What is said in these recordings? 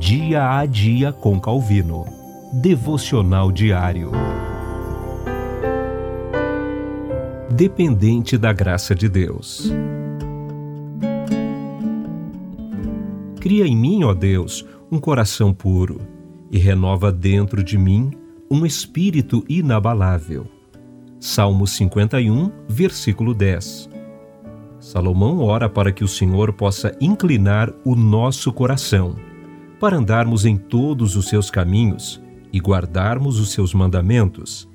Dia a Dia com Calvino. Devocional diário. Dependente da graça de Deus. Cria em mim, ó Deus, um coração puro e renova dentro de mim um espírito inabalável. Salmo 51, versículo 10. Salomão ora para que o Senhor possa inclinar o nosso coração, para andarmos em todos os seus caminhos e guardarmos os seus mandamentos.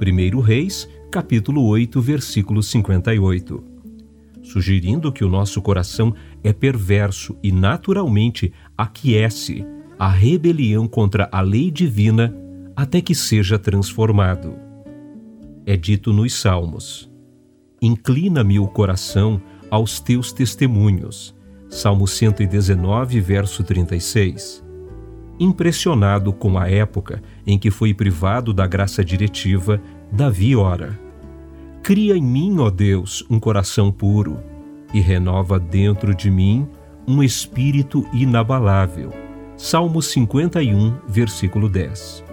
1 Reis, capítulo 8, versículo 58. Sugerindo que o nosso coração é perverso e naturalmente aquece a rebelião contra a lei divina até que seja transformado. É dito nos Salmos: Inclina-me o coração aos teus testemunhos. Salmo 119, verso 36. Impressionado com a época em que foi privado da graça diretiva, Davi ora: Cria em mim, ó Deus, um coração puro e renova dentro de mim um espírito inabalável. Salmo 51, versículo 10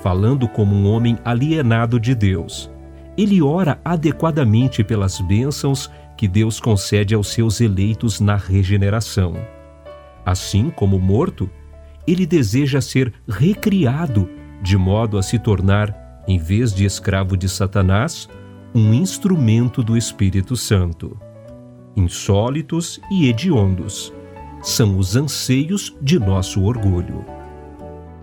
falando como um homem alienado de Deus. Ele ora adequadamente pelas bênçãos que Deus concede aos seus eleitos na regeneração. Assim como morto, ele deseja ser recriado de modo a se tornar, em vez de escravo de Satanás, um instrumento do Espírito Santo. Insólitos e hediondos são os anseios de nosso orgulho.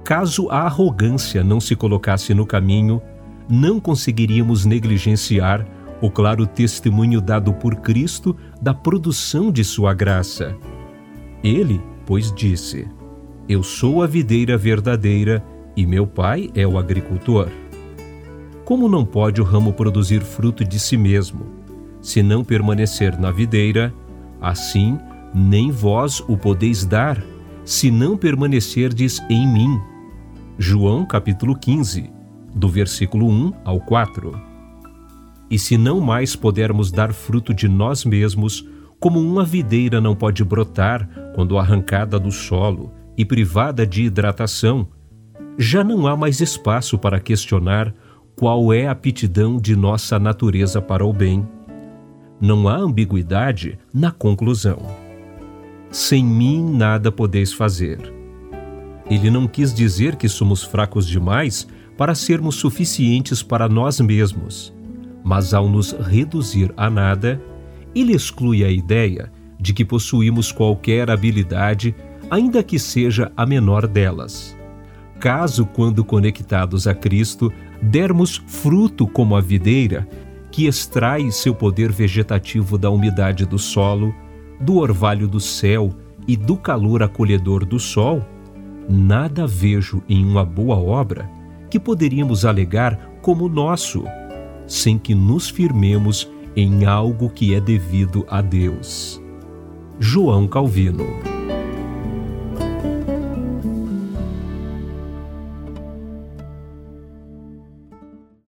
Caso a arrogância não se colocasse no caminho, não conseguiríamos negligenciar o claro testemunho dado por Cristo da produção de sua graça. Ele, pois, disse: Eu sou a videira verdadeira e meu pai é o agricultor. Como não pode o ramo produzir fruto de si mesmo, se não permanecer na videira, assim nem vós o podeis dar, se não permanecerdes em mim. João capítulo 15, do versículo 1 ao 4. E se não mais pudermos dar fruto de nós mesmos, como uma videira não pode brotar quando arrancada do solo e privada de hidratação, já não há mais espaço para questionar qual é a aptidão de nossa natureza para o bem. Não há ambiguidade na conclusão. Sem mim nada podeis fazer ele não quis dizer que somos fracos demais para sermos suficientes para nós mesmos, mas ao nos reduzir a nada, ele exclui a ideia de que possuímos qualquer habilidade, ainda que seja a menor delas. Caso, quando conectados a Cristo, dermos fruto como a videira, que extrai seu poder vegetativo da umidade do solo, do orvalho do céu e do calor acolhedor do sol, nada vejo em uma boa obra que poderíamos alegar como nosso, sem que nos firmemos em algo que é devido a Deus. João Calvino